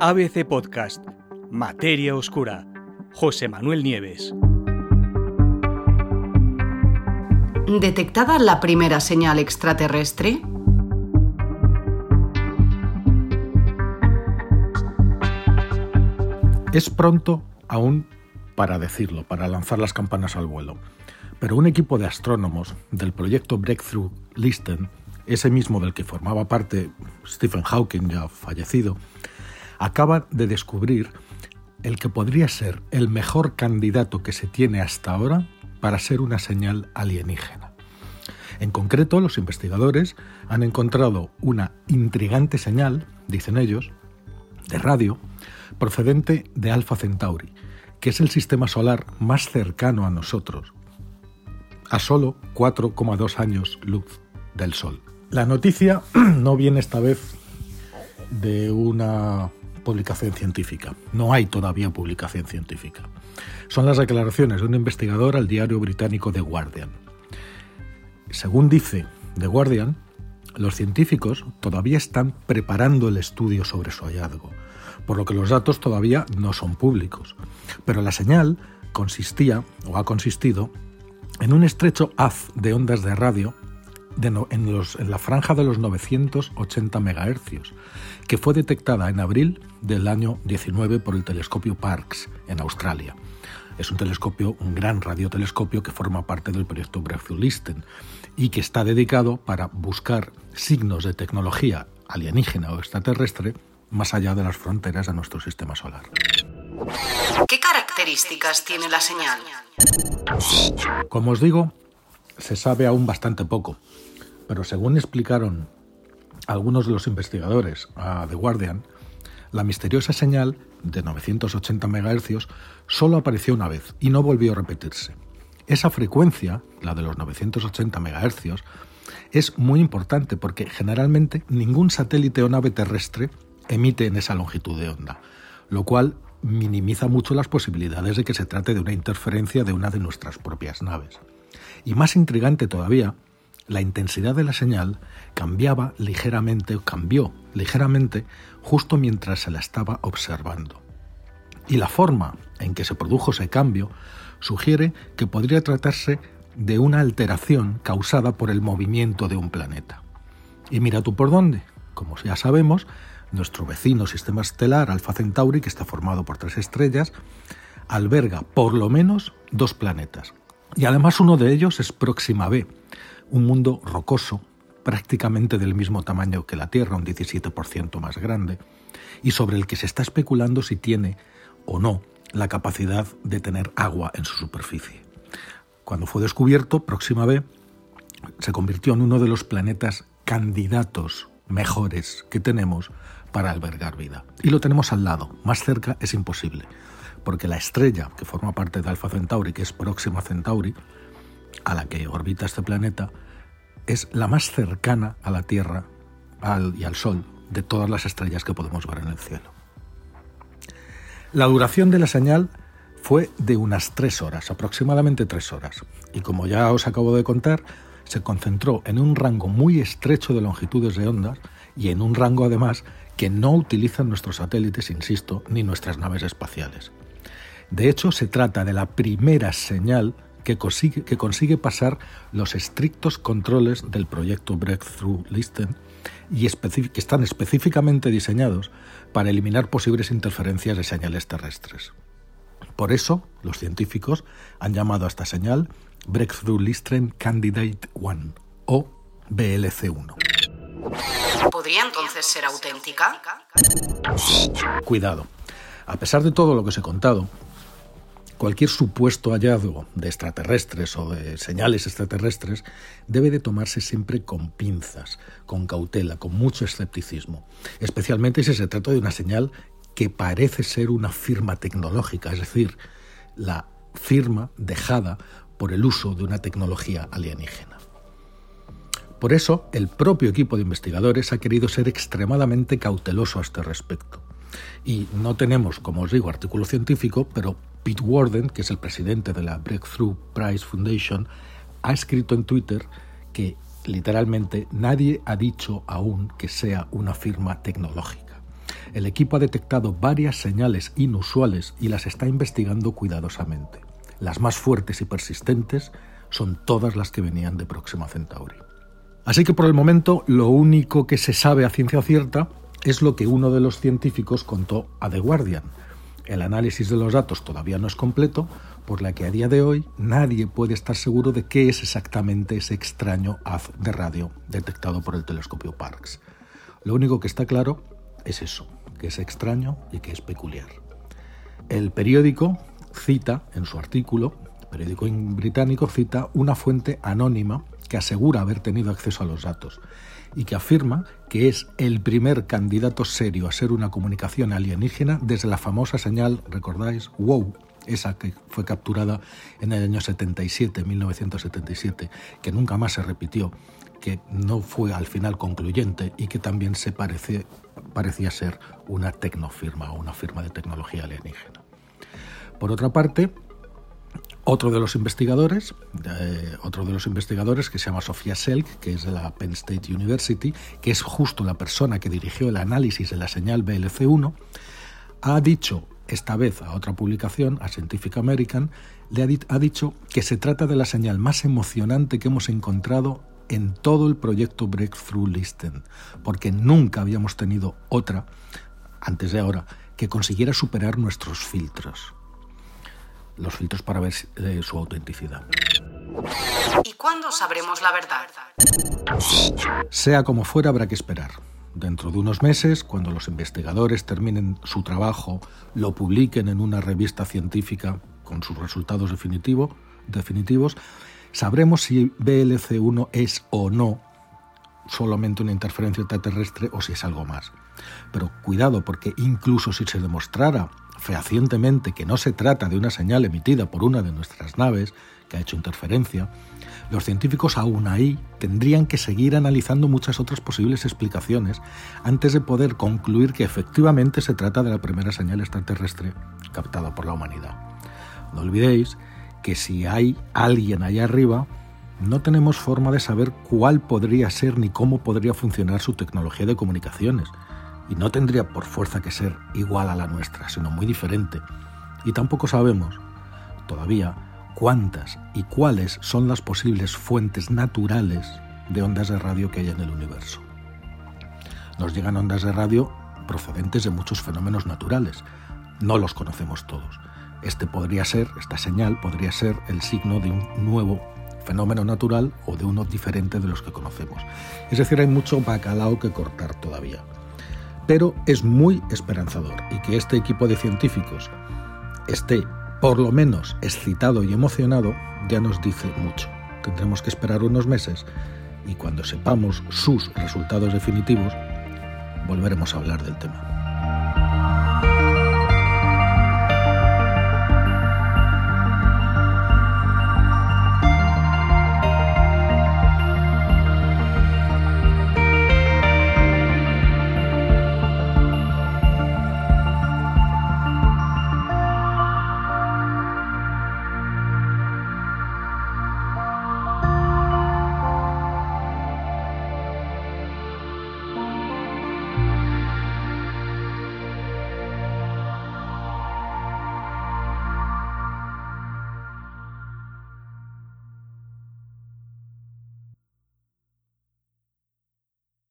ABC Podcast, Materia Oscura, José Manuel Nieves. ¿Detectada la primera señal extraterrestre? Es pronto aún para decirlo, para lanzar las campanas al vuelo. Pero un equipo de astrónomos del proyecto Breakthrough Listen, ese mismo del que formaba parte Stephen Hawking, ya fallecido, acaba de descubrir el que podría ser el mejor candidato que se tiene hasta ahora para ser una señal alienígena. En concreto, los investigadores han encontrado una intrigante señal, dicen ellos, de radio procedente de Alpha Centauri, que es el sistema solar más cercano a nosotros, a solo 4,2 años luz del Sol. La noticia no viene esta vez de una publicación científica. No hay todavía publicación científica. Son las declaraciones de un investigador al diario británico The Guardian. Según dice The Guardian, los científicos todavía están preparando el estudio sobre su hallazgo, por lo que los datos todavía no son públicos. Pero la señal consistía, o ha consistido, en un estrecho haz de ondas de radio en, los, en, la franja de los 980 MHz, que fue detectada en abril del año 19 por el telescopio Parkes en Australia. Es un telescopio, un gran radiotelescopio que forma parte del proyecto Breakthrough Listen y que está dedicado para buscar signos de tecnología alienígena o extraterrestre más allá de las fronteras de nuestro sistema solar. ¿Qué características tiene la señal? Como os digo, se sabe aún bastante poco, pero según explicaron algunos de los investigadores a The Guardian, la misteriosa señal de 980 MHz solo apareció una vez y no volvió a repetirse. Esa frecuencia, la de los 980 MHz, es muy importante porque generalmente ningún satélite o nave terrestre emite en esa longitud de onda, lo cual minimiza mucho las posibilidades de que se trate de una interferencia de una de nuestras propias naves. Y más intrigante todavía, la intensidad de la señal cambiaba ligeramente, cambió ligeramente, justo mientras se la estaba observando. Y la forma en que se produjo ese cambio sugiere que podría tratarse de una alteración causada por el movimiento de un planeta. Y mira tú por dónde. Como ya sabemos, nuestro vecino sistema estelar Alpha Centauri, que está formado por tres estrellas, alberga por lo menos dos planetas. Y además uno de ellos es Próxima B, un mundo rocoso, prácticamente del mismo tamaño que la Tierra, un 17% más grande, y sobre el que se está especulando si tiene o no la capacidad de tener agua en su superficie. Cuando fue descubierto, Próxima B se convirtió en uno de los planetas candidatos mejores que tenemos para albergar vida. Y lo tenemos al lado, más cerca es imposible, porque la estrella que forma parte de Alpha Centauri, que es Próxima Centauri, a la que orbita este planeta, es la más cercana a la Tierra y al Sol de todas las estrellas que podemos ver en el cielo. La duración de la señal fue de unas tres horas, aproximadamente tres horas, y como ya os acabo de contar, se concentró en un rango muy estrecho de longitudes de ondas y en un rango además que no utilizan nuestros satélites, insisto, ni nuestras naves espaciales. De hecho, se trata de la primera señal que consigue, que consigue pasar los estrictos controles del proyecto Breakthrough Listen y que están específicamente diseñados para eliminar posibles interferencias de señales terrestres. Por eso, los científicos han llamado a esta señal Breakthrough Listen Candidate 1 o BLC1. ¿Podría entonces ser auténtica? Cuidado. A pesar de todo lo que os he contado, cualquier supuesto hallazgo de extraterrestres o de señales extraterrestres debe de tomarse siempre con pinzas, con cautela, con mucho escepticismo, especialmente si se trata de una señal que parece ser una firma tecnológica, es decir, la firma dejada por el uso de una tecnología alienígena. Por eso, el propio equipo de investigadores ha querido ser extremadamente cauteloso a este respecto. Y no tenemos, como os digo, artículo científico, pero Pete Warden, que es el presidente de la Breakthrough Prize Foundation, ha escrito en Twitter que literalmente nadie ha dicho aún que sea una firma tecnológica. el equipo ha detectado varias señales inusuales y las está investigando cuidadosamente. Las más fuertes y persistentes son todas las que venían de Próxima Centauri. Así que por el momento lo único que se sabe a ciencia cierta es lo que uno de los científicos contó a The Guardian. El análisis de los datos todavía no es completo, por la que a día de hoy nadie puede estar seguro de qué es exactamente ese extraño haz de radio detectado por el telescopio Parkes. Lo único que está claro es eso, que es extraño y que es peculiar. El periódico cita en su artículo, el periódico británico cita una fuente anónima que asegura haber tenido acceso a los datos y que afirma que es el primer candidato serio a ser una comunicación alienígena desde la famosa señal, recordáis, WOW, esa que fue capturada en el año 77, 1977, que nunca más se repitió, que no fue al final concluyente y que también se parece, parecía ser una tecnofirma o una firma de tecnología alienígena. Por otra parte, otro de los investigadores, eh, otro de los investigadores que se llama Sofía Selk, que es de la Penn State University, que es justo la persona que dirigió el análisis de la señal BLC1, ha dicho esta vez a otra publicación, a Scientific American, le ha, ha dicho que se trata de la señal más emocionante que hemos encontrado en todo el proyecto Breakthrough Listen, porque nunca habíamos tenido otra, antes de ahora, que consiguiera superar nuestros filtros los filtros para ver eh, su autenticidad. ¿Y cuándo sabremos la verdad? Sea como fuera, habrá que esperar. Dentro de unos meses, cuando los investigadores terminen su trabajo, lo publiquen en una revista científica con sus resultados definitivos, sabremos si BLC1 es o no solamente una interferencia extraterrestre o si es algo más. Pero cuidado, porque incluso si se demostrara fehacientemente que no se trata de una señal emitida por una de nuestras naves que ha hecho interferencia, los científicos aún ahí tendrían que seguir analizando muchas otras posibles explicaciones antes de poder concluir que efectivamente se trata de la primera señal extraterrestre captada por la humanidad. No olvidéis que si hay alguien allá arriba, no tenemos forma de saber cuál podría ser ni cómo podría funcionar su tecnología de comunicaciones y no tendría por fuerza que ser igual a la nuestra, sino muy diferente. Y tampoco sabemos, todavía, cuántas y cuáles son las posibles fuentes naturales de ondas de radio que hay en el universo. Nos llegan ondas de radio procedentes de muchos fenómenos naturales. No los conocemos todos. Este podría ser, esta señal podría ser el signo de un nuevo fenómeno natural o de uno diferente de los que conocemos. Es decir, hay mucho bacalao que cortar todavía pero es muy esperanzador y que este equipo de científicos esté por lo menos excitado y emocionado ya nos dice mucho. Tendremos que esperar unos meses y cuando sepamos sus resultados definitivos volveremos a hablar del tema.